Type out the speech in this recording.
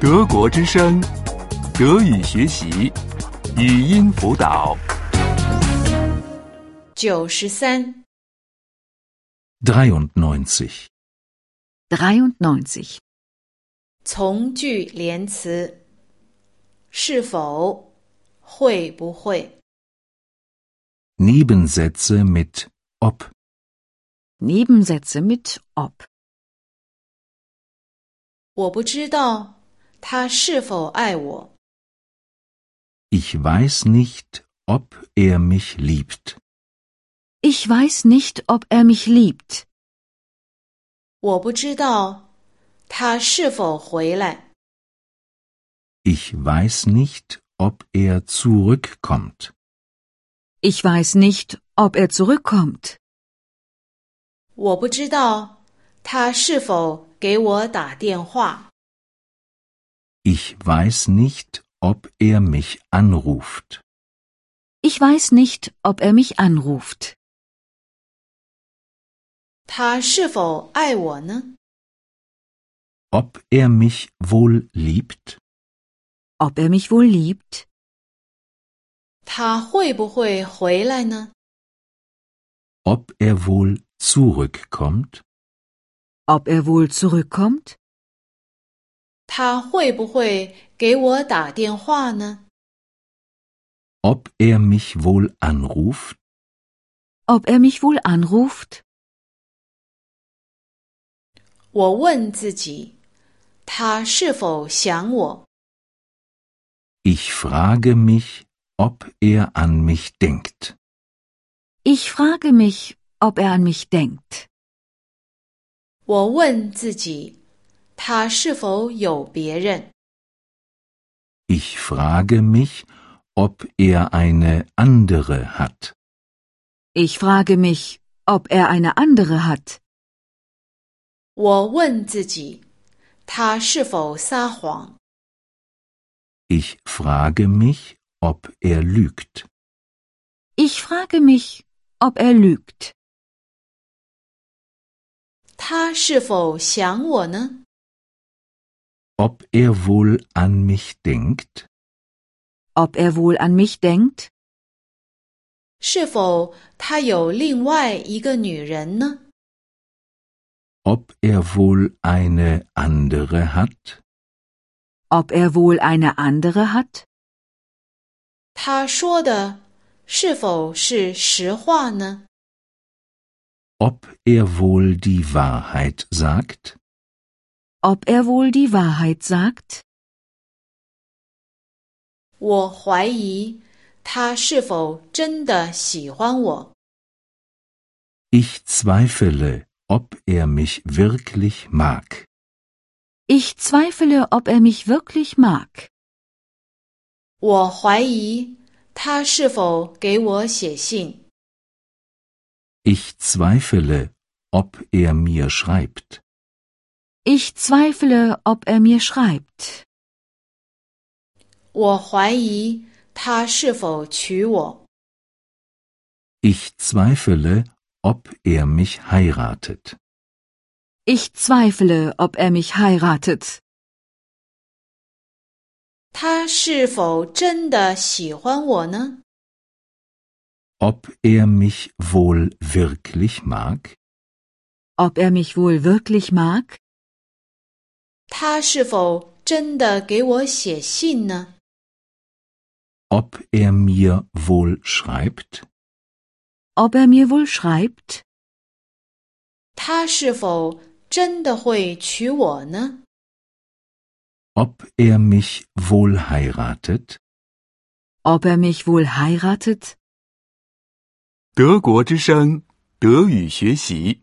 德国之声，德语学习，语音辅导。九十三， 93. 93. 从句连词，是否，会不会， Nebensätze mit ob. Nebensätze mit ob. 我不知道 他是否爱我， Ich weiß nicht, ob er mich liebt. Ich weiß nicht, ob er mich liebt. 我不知道他是否回来， Ich weiß nicht, ob er zurückkommt. Ich weiß nicht, ob er zurückkommt. 我不知道他是否给我打电话， Ich weiß nicht, ob er mich anruft. Ich weiß nicht, ob er mich anruft. 他是否爱我呢？ Ob er mich wohl liebt? Ob er mich wohl liebt? 他会不会回来呢？ Ob er wohl zurückkommt? Ob er wohl zurückkommt? 他会不会给我打电话呢？ Ob er mich wohl anruft? Ob er mich wohl anruft? 我问自己，他是否想我？ Ich frage mich, ob er an mich denkt. Ich frage mich, ob er an mich denkt. 我问自己， 他是否有别人？ Ich frage mich, ob er eine andere hat. Ich frage mich, ob er eine andere hat. 我问自己，他是否撒谎？ Ich frage mich, ob er lügt. Ich frage mich, ob er lügt. 他是否想我呢？ Ob er wohl an mich denkt? Ob er wohl an mich denkt? 是否他有另外一个女人呢？ Ob er wohl eine andere hat? Ob er wohl eine andere hat? 他说的是否是实话呢？ Ob er wohl die Wahrheit sagt? Ob er wohl die Wahrheit sagt? 我怀疑他是否真的喜欢我。 Ich zweifle, ob er mich wirklich mag. Ich zweifle, ob er mich wirklich mag. 我怀疑他是否给我写信。 Ich zweifle, ob er mir schreibt. Ich zweifle, ob er mir schreibt. 我怀疑他是否娶我。 Ich zweifle, ob er mich heiratet. Ich zweifle, ob er mich heiratet. 他是否真的喜欢我呢？ Ob er mich wohl wirklich mag? Ob er mich wohl wirklich mag? 他是否真的给我写信呢？ Ob er mir wohl schreibt? Ob er mir wohl schreibt? 他是否真的会娶我呢？ Ob er mich wohl heiratet? Ob er mich wohl heiratet? 德国之声，德语学习，